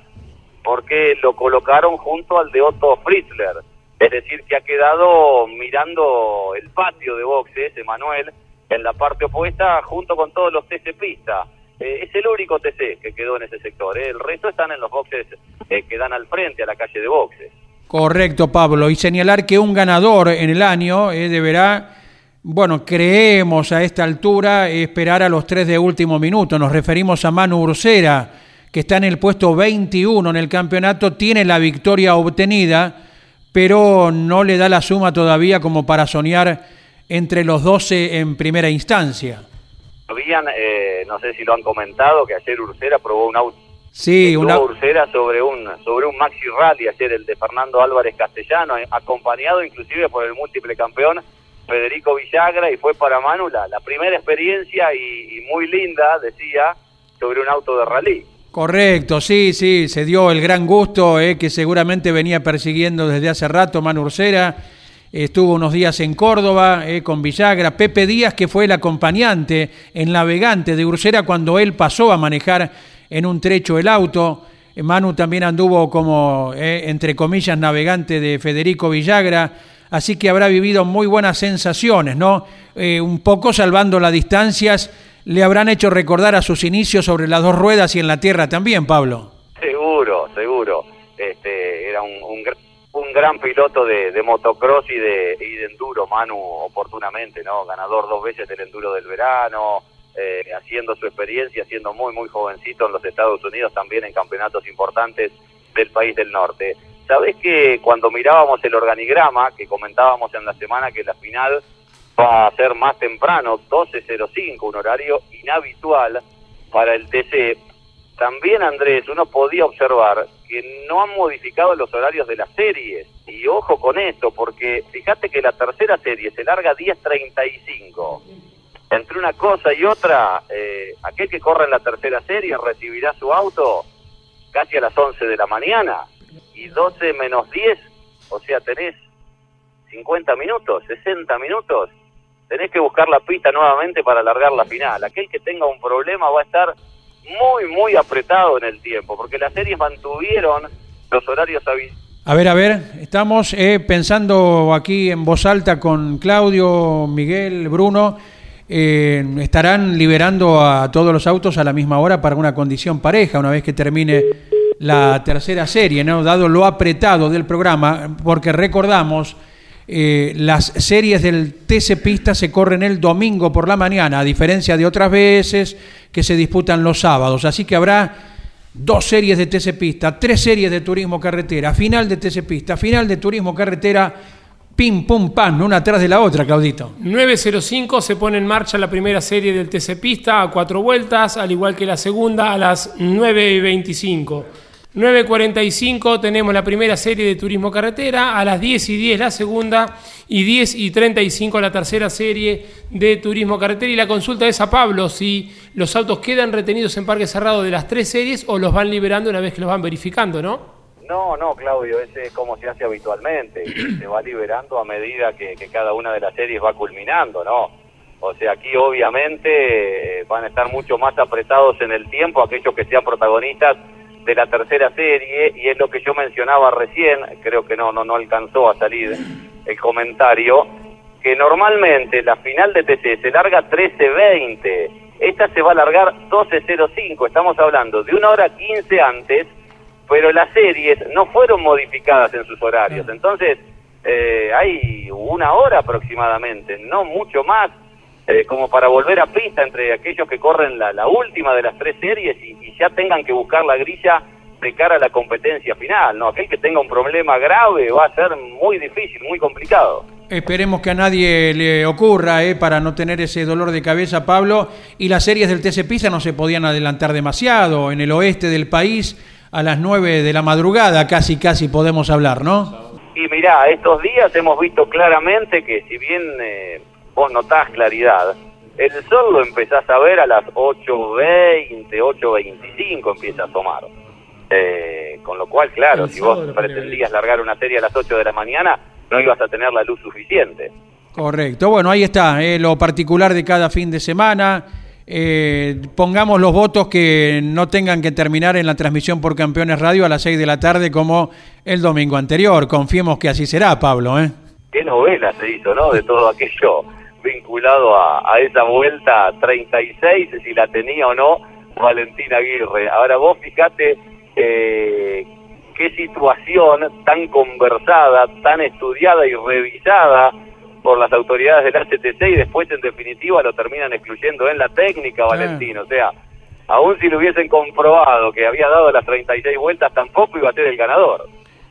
porque lo colocaron junto al de Otto Fritzler. Es decir, que ha quedado mirando el patio de boxes de Manuel en la parte opuesta junto con todos los TC Pista. Eh, es el único TC que quedó en ese sector. ¿eh? El resto están en los boxes eh, que dan al frente a la calle de boxes. Correcto, Pablo. Y señalar que un ganador en el año deberá, bueno, creemos a esta altura esperar a los tres de último minuto. Nos referimos a Manu Ursera, que está en el puesto 21 en el campeonato, tiene la victoria obtenida, pero no le da la suma todavía como para soñar entre los 12 en primera instancia habían, eh, no sé si lo han comentado, que ayer Ursera probó un auto. Sí, una Ursera sobre un sobre un Maxi Rally ayer el de Fernando Álvarez Castellano, eh, acompañado inclusive por el múltiple campeón Federico Villagra y fue para Manu la, primera experiencia y, muy linda, decía, sobre un auto de rally. Correcto, sí, sí, se dio el gran gusto eh, que seguramente venía persiguiendo desde hace rato Manu Ursera estuvo unos días en Córdoba eh, con Villagra, Pepe Díaz, que fue el acompañante, en navegante de Ursera cuando él pasó a manejar en un trecho el auto. Eh, Manu también anduvo como, eh, entre comillas, navegante de Federico Villagra, así que habrá vivido muy buenas sensaciones, ¿no? un poco salvando las distancias, le habrán hecho recordar a sus inicios sobre las dos ruedas y en la tierra también, Pablo. Seguro, seguro. Gran piloto de, de motocross y de, y de enduro, Manu, oportunamente, ¿no? Ganador dos veces del enduro del verano, eh, haciendo su experiencia, siendo muy, muy jovencito en los Estados Unidos, también en campeonatos importantes del país del norte. sabés que cuando mirábamos el organigrama, que comentábamos en la semana que la final va a ser más temprano, 12.05, un horario inhabitual para el TC, también Andrés, uno podía observar que no han modificado los horarios de las series. Y ojo con esto, porque fíjate que la tercera serie se larga 10.35. Entre una cosa y otra, eh, aquel que corre en la tercera serie recibirá su auto casi a las 11 de la mañana y 12 menos 10, o sea, tenés 50 minutos, 60 minutos, tenés que buscar la pista nuevamente para alargar la final. Aquel que tenga un problema va a estar muy, muy apretado en el tiempo, porque las series mantuvieron los horarios habituales. A ver, a ver, estamos eh, pensando aquí en voz alta con Claudio, Miguel, Bruno. Eh, estarán liberando a todos los autos a la misma hora para una condición pareja una vez que termine la tercera serie, ¿no? dado lo apretado del programa, porque recordamos, eh, las series del TC Pista se corren el domingo por la mañana, a diferencia de otras veces que se disputan los sábados. Así que habrá dos series de TC Pista, tres series de Turismo Carretera, final de TC Pista, final de Turismo Carretera, pim, pum, pam, una atrás de la otra, Claudito. 9.05 se pone en marcha la primera serie del TC Pista a cuatro vueltas, al igual que la segunda a las 9.25. 9.45 tenemos la primera serie de Turismo Carretera, a las 10 y 10 la segunda y 10 y 35 la tercera serie de Turismo Carretera. Y la consulta es a Pablo si los autos quedan retenidos en parque cerrado de las tres series o los van liberando una vez que los van verificando, ¿no? No, no, Claudio, ese es como se hace habitualmente. se va liberando a medida que, que cada una de las series va culminando, ¿no? O sea, aquí obviamente eh, van a estar mucho más apretados en el tiempo aquellos que sean protagonistas de la tercera serie y es lo que yo mencionaba recién, creo que no no no alcanzó a salir el comentario, que normalmente la final de TC se larga 13.20, esta se va a alargar 12.05, estamos hablando de una hora 15 antes, pero las series no fueron modificadas en sus horarios, entonces eh, hay una hora aproximadamente, no mucho más, eh, como para volver a pista entre aquellos que corren la, la última de las tres series y, y, ya tengan que buscar la grilla de cara a la competencia final. No, aquel que tenga un problema grave va a ser muy difícil, muy complicado. Esperemos que a nadie le ocurra, eh, para no tener ese dolor de cabeza, Pablo. Y las series del TC Pisa no se podían adelantar demasiado. En el oeste del país, a las 9 de la madrugada, casi, casi podemos hablar, ¿no? Y mirá, estos días hemos visto claramente que si bien eh, vos notás claridad, el sol lo empezás a ver a las 8.20, 8.25 empieza a tomar. Eh, con lo cual, claro, si vos pretendías largar una serie a las 8 de la mañana, no ibas a tener la luz suficiente. Correcto. Bueno, ahí está, eh, lo particular de cada fin de semana. Eh, pongamos los votos que no tengan que terminar en la transmisión por Campeones Radio a las 6 de la tarde como el domingo anterior. Confiemos que así será, Pablo. ¿eh? Qué novela se hizo, ¿no? De todo aquello vinculado a, a esa vuelta 36, si la tenía o no Valentina Aguirre. Ahora vos fíjate eh, qué situación tan conversada, tan estudiada y revisada por las autoridades del HTC y después en definitiva lo terminan excluyendo en la técnica, Valentín. O sea, aún si lo hubiesen comprobado que había dado las 36 vueltas, tampoco iba a ser el ganador.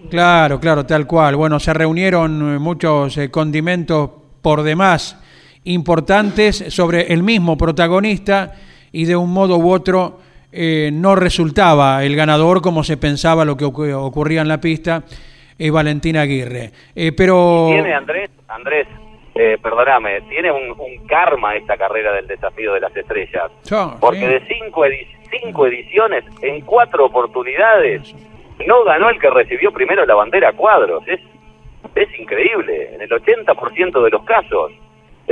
Claro, claro, tal cual. Bueno, se reunieron muchos eh, condimentos por demás importantes sobre el mismo protagonista y de un modo u otro eh, no resultaba el ganador como se pensaba lo que ocurría en la pista, eh, Valentín Aguirre. Eh, pero... Tiene Andrés, Andrés, eh, perdóname, tiene un, un, karma esta carrera del desafío de las estrellas. Porque sí. de cinco, edi cinco ediciones, en cuatro oportunidades, no ganó el que recibió primero la bandera cuadros. Es, es increíble, en el 80% de los casos.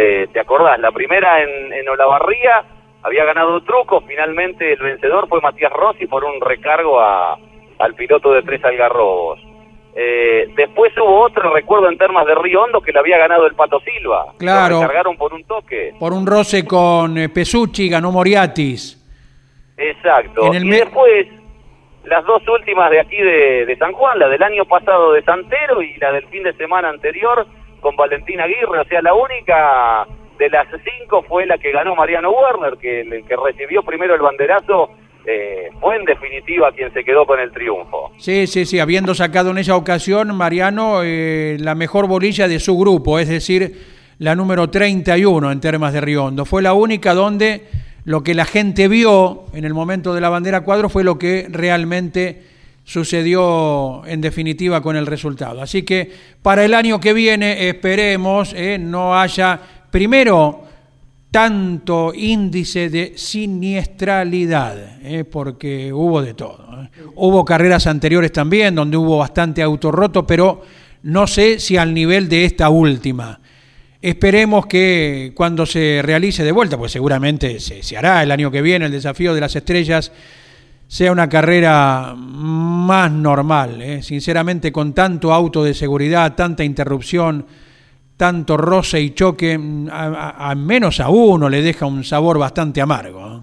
Eh, ¿Te acordás? La primera en, en Olavarría había ganado truco, finalmente el vencedor fue Matías Rossi por un recargo a, al piloto de tres algarrobos. Eh, después hubo otro, recuerdo, en Termas de Río Hondo que le había ganado el Pato Silva. Claro. Lo recargaron por un toque. Por un roce con eh, Pesucci, ganó Moriatis. Exacto. En el y después, las dos últimas de aquí de, de San Juan, la del año pasado de Santero y la del fin de semana anterior con Valentín Aguirre. O sea, la única de las cinco fue la que ganó Mariano Werner, que, que recibió primero el banderazo eh, fue en definitiva quien se quedó con el triunfo. Sí, sí, sí, habiendo sacado en esa ocasión, Mariano, eh, la mejor bolilla de su grupo, es decir, la número 31 en Termas de Riondo. Fue la única donde lo que la gente vio en el momento de la bandera cuadro fue lo que realmente sucedió en definitiva con el resultado. Así que para el año que viene esperemos eh, no haya primero tanto índice de siniestralidad, eh, porque hubo de todo. Eh. Hubo carreras anteriores también donde hubo bastante auto roto, pero no sé si al nivel de esta última. Esperemos que cuando se realice de vuelta, pues seguramente se, se hará el año que viene el desafío de las estrellas, sea una carrera más normal. ¿eh? Sinceramente, con tanto auto de seguridad, tanta interrupción, tanto roce y choque, mm, a, menos a uno le deja un sabor bastante amargo. ¿eh?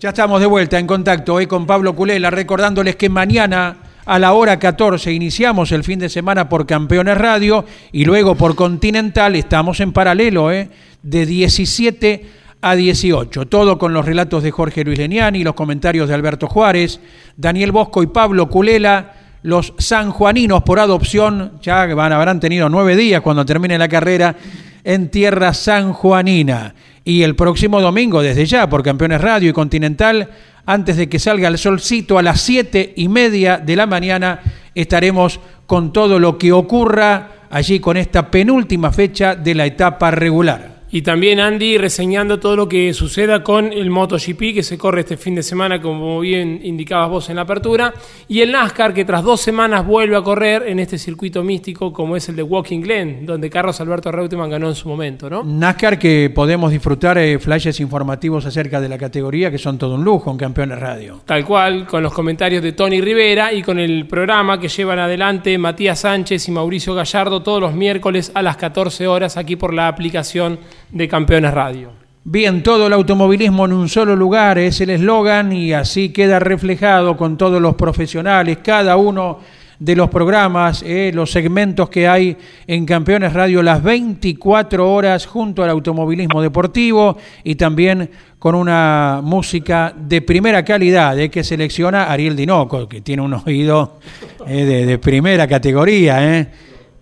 Ya estamos de vuelta en contacto hoy con Pablo Culela, recordándoles que mañana a la hora 14 iniciamos el fin de semana por Campeones Radio y luego por Continental estamos en paralelo, ¿eh? de 17 a 18. Todo con los relatos de Jorge Luis Leniani, los comentarios de Alberto Juárez, Daniel Bosco y Pablo Culela, los sanjuaninos por adopción, ya van, habrán tenido nueve días cuando termine la carrera en tierra sanjuanina. Y el próximo domingo, desde ya, por Campeones Radio y Continental, antes de que salga el solcito a las siete y media de la mañana, estaremos con todo lo que ocurra allí con esta penúltima fecha de la etapa regular. Y también Andy reseñando todo lo que suceda con el MotoGP que se corre este fin de semana, como bien indicabas vos en la apertura, y el NASCAR que tras dos semanas vuelve a correr en este circuito místico como es el de Walking Glen, donde Carlos Alberto Reutemann ganó en su momento, ¿no? NASCAR que podemos disfrutar eh, flashes informativos acerca de la categoría que son todo un lujo en Campeones Radio. Tal cual, con los comentarios de Tony Rivera y con el programa que llevan adelante Matías Sánchez y Mauricio Gallardo todos los miércoles a las 14 horas aquí por la aplicación de Campeones Radio. Bien, todo el automovilismo en un solo lugar es el eslogan y así queda reflejado con todos los profesionales, cada uno de los programas, eh, los segmentos que hay en Campeones Radio las 24 horas junto al automovilismo deportivo y también con una música de primera calidad eh, que selecciona Ariel Dinoco, que tiene un oído eh, de, de, primera categoría.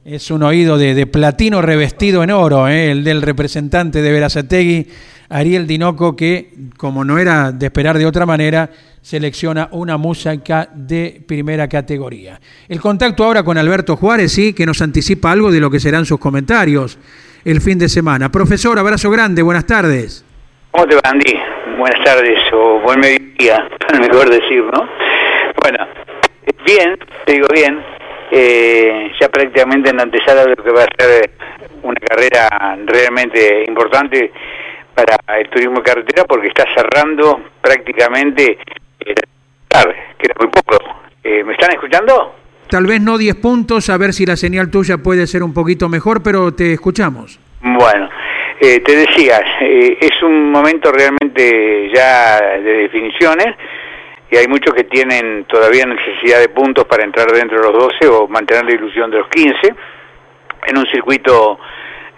Es un oído de, platino revestido en oro, ¿eh? el del representante de Verazategui, Ariel Dinoco, que, como no era de esperar de otra manera, selecciona una música de primera categoría. El contacto ahora con Alberto Juárez, sí, que nos anticipa algo de lo que serán sus comentarios el fin de semana. Profesor, abrazo grande, buenas tardes. ¿Cómo te va, Andy? Buenas tardes, o buen mediodía, mejor decir, ¿no? Bueno, bien, te digo bien, eh, ya prácticamente en la antesala de lo que va a ser una carrera realmente importante para el turismo de carretera porque está cerrando prácticamente eh, queda muy poco. Eh, ¿Me están escuchando? Tal vez no 10 puntos, a ver si la señal tuya puede ser un poquito mejor, pero te escuchamos. Bueno, eh, te decía, es un momento realmente ya de definiciones y hay muchos que tienen todavía necesidad de puntos para entrar dentro de los 12 o mantener la ilusión de los 15 en un circuito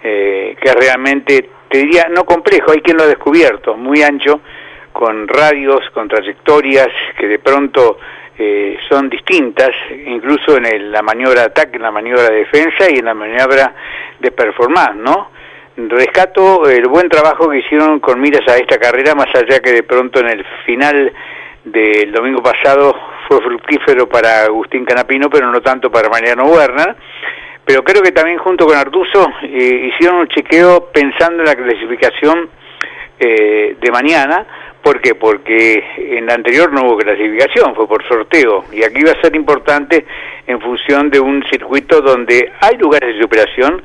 eh, que realmente, te diría, no complejo, hay quien lo ha descubierto, muy ancho, con radios, con trayectorias que de pronto eh, son distintas, incluso en la maniobra de ataque, en la maniobra de defensa y en la maniobra de performance, ¿no? Rescato el buen trabajo que hicieron con miras a esta carrera, más allá que de pronto en el final del domingo pasado fue fructífero para Agustín Canapino, pero no tanto para Mariano Werner. Pero creo que también junto con Artuso eh, hicieron un chequeo pensando en la clasificación eh, de mañana. ¿Por qué? Porque en la anterior no hubo clasificación, fue por sorteo. Y aquí va a ser importante en función de un circuito donde hay lugares de superación,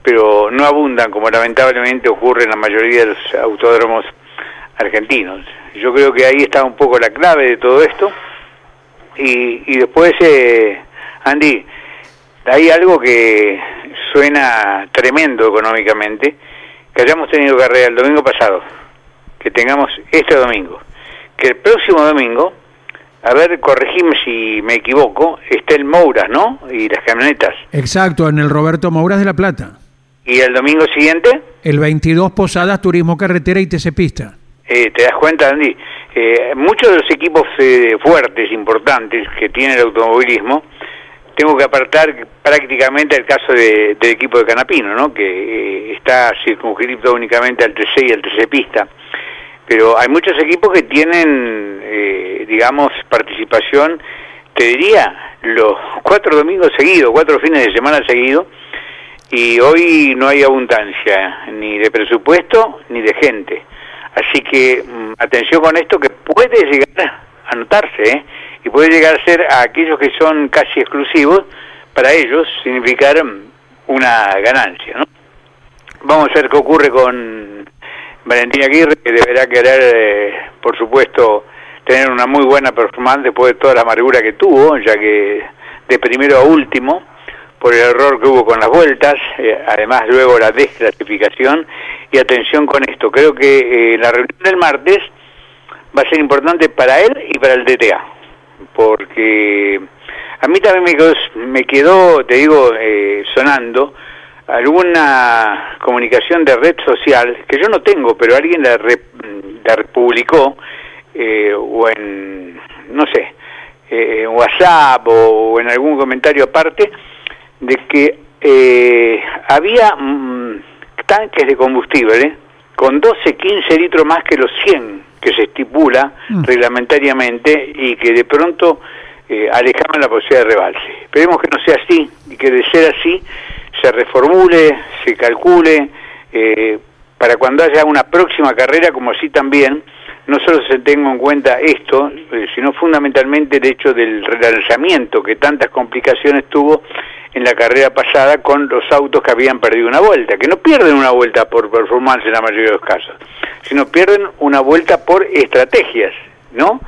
pero no abundan como lamentablemente ocurre en la mayoría de los autódromos argentinos. Yo creo que ahí está un poco la clave de todo esto. Y, después, eh, Andy, hay algo que suena tremendo económicamente, que hayamos tenido carrera el domingo pasado, que tengamos este domingo, que el próximo domingo, a ver, corregime si me equivoco, está el Mouras, ¿no? Y las camionetas. Exacto, en el Roberto Mouras de La Plata. ¿Y el domingo siguiente? El 22 Posadas, Turismo Carretera y TC Pista. Eh, ¿Te das cuenta, Andy? eh, muchos de los equipos eh, fuertes, importantes que tiene el automovilismo, tengo que apartar prácticamente el caso de, del equipo de Canapino, ¿no? que eh, está circunscrito únicamente al TC y al TC pista. Pero hay muchos equipos que tienen, eh, digamos, participación, te diría, los cuatro domingos seguidos, cuatro fines de semana seguidos, y hoy no hay abundancia ni de presupuesto ni de gente. Así que mm, atención con esto que puede llegar a notarse, ¿eh? y puede llegar a ser a aquellos que son casi exclusivos, para ellos significar mm, una ganancia. ¿no? Vamos a ver qué ocurre con Valentina Aguirre, que deberá querer, eh, por supuesto, tener una muy buena performance después de toda la amargura que tuvo, ya que de primero a último, por el error que hubo con las vueltas, eh, además luego la desclasificación, y atención con esto, creo que eh, la reunión del martes va a ser importante para él y para el DTA porque a mí también me quedó, me quedó te digo, eh, sonando alguna comunicación de red social, que yo no tengo, pero alguien la, la republicó, eh, o en, no sé, en WhatsApp o, en algún comentario aparte, de que eh, había mm, tanques de combustible con 12, 15 litros más que los 100 que se estipula mm. reglamentariamente y que de pronto eh, alejaban la posibilidad de rebalse. Esperemos que no sea así y que de ser así se reformule, se calcule, eh, para cuando haya una próxima carrera, como así también, no solo se tenga en cuenta esto, eh, sino fundamentalmente el hecho del relanzamiento que tantas complicaciones tuvo en la carrera pasada con los autos que habían perdido una vuelta, que no pierden una vuelta por performance en la mayoría de los casos, sino pierden una vuelta por estrategias, ¿no?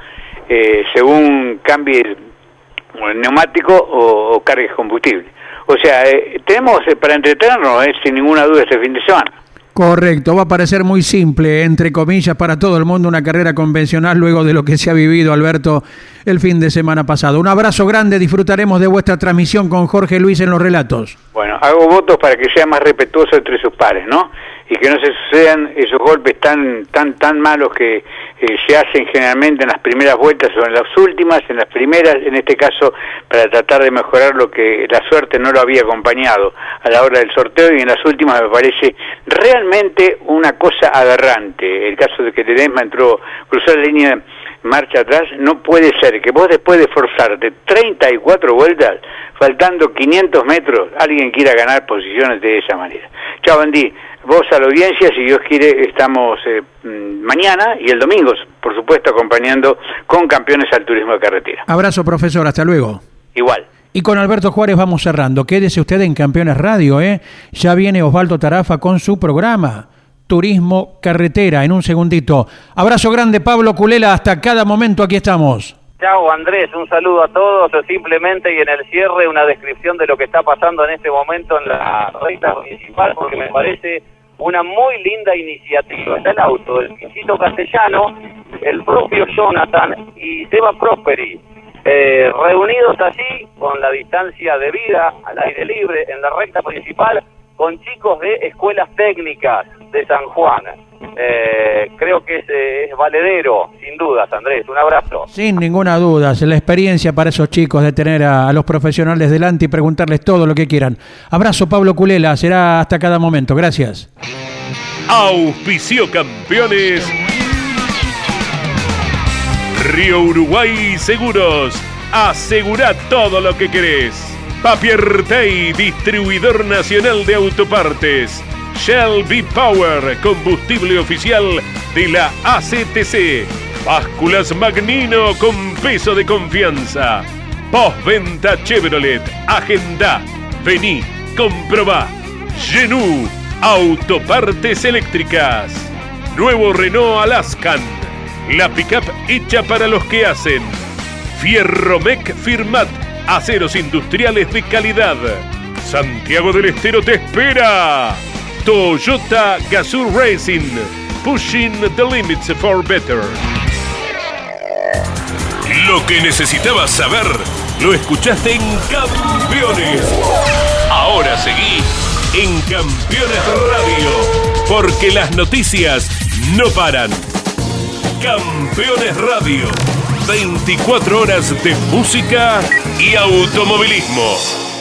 Eh, según cambie el neumático o, cargue combustible. O sea, eh, tenemos eh, para entretenernos, sin ninguna duda, este fin de semana. Correcto, va a parecer muy simple, entre comillas, para todo el mundo una carrera convencional luego de lo que se ha vivido, Alberto, el fin de semana pasado. Un abrazo grande, disfrutaremos de vuestra transmisión con Jorge Luis en los relatos. Bueno, hago votos para que sea más respetuoso entre sus pares, ¿no? Y que no se sucedan esos golpes tan tan tan malos que eh, se hacen generalmente en las primeras vueltas o en las últimas, en las primeras, en este caso para tratar de mejorar lo que la suerte no lo había acompañado a la hora del sorteo y en las últimas me parece realmente una cosa aberrante. El caso de que Ledesma entró, cruzó la línea marcha atrás, no puede ser que vos después de forzarte 34 vueltas, faltando 500 metros, alguien quiera ganar posiciones de esa manera. Chao, Andy vos a la audiencia, si Dios quiere, estamos eh, mm, mañana y el domingo, por supuesto, acompañando con campeones al turismo de carretera. Abrazo, profesor, hasta luego. Igual. Y con Alberto Juárez vamos cerrando. Quédese usted en Campeones Radio, ¿eh? Ya viene Osvaldo Tarafa con su programa. Turismo Carretera, en un segundito. Abrazo grande, Pablo Culela, hasta cada momento aquí estamos. Chao Andrés, un saludo a todos, simplemente y en el cierre una descripción de lo que está pasando en este momento en la recta principal, porque me parece una muy linda iniciativa. Está el auto del Quisito Castellano, el propio Jonathan y Seba Prosperi, eh, reunidos allí con la distancia de vida al aire libre en la recta principal con chicos de escuelas técnicas de San Juan. Eh, creo que es, valedero, sin dudas, Andrés. Un abrazo. Sin ninguna duda, es la experiencia para esos chicos de tener a, los profesionales delante y preguntarles todo lo que quieran. Abrazo, Pablo Culela, será hasta cada momento. Gracias. Auspicio Campeones. Río Uruguay Seguros. Asegura todo lo que querés. Tay, distribuidor nacional de autopartes. Shell V-Power, combustible oficial de la ACTC. Básculas Magnino con peso de confianza. Postventa Chevrolet. Agenda. Vení, comprobá. Genú, autopartes eléctricas. Nuevo Renault Alaskan. La pickup hecha para los que hacen. Fierromec Firmat. Aceros industriales de calidad. Santiago del Estero te espera. Toyota Gazoo Racing, pushing the limits for better. Lo que necesitabas saber, lo escuchaste en Campeones. Ahora seguí en Campeones Radio, porque las noticias no paran. Campeones Radio. 24 horas de música y automovilismo.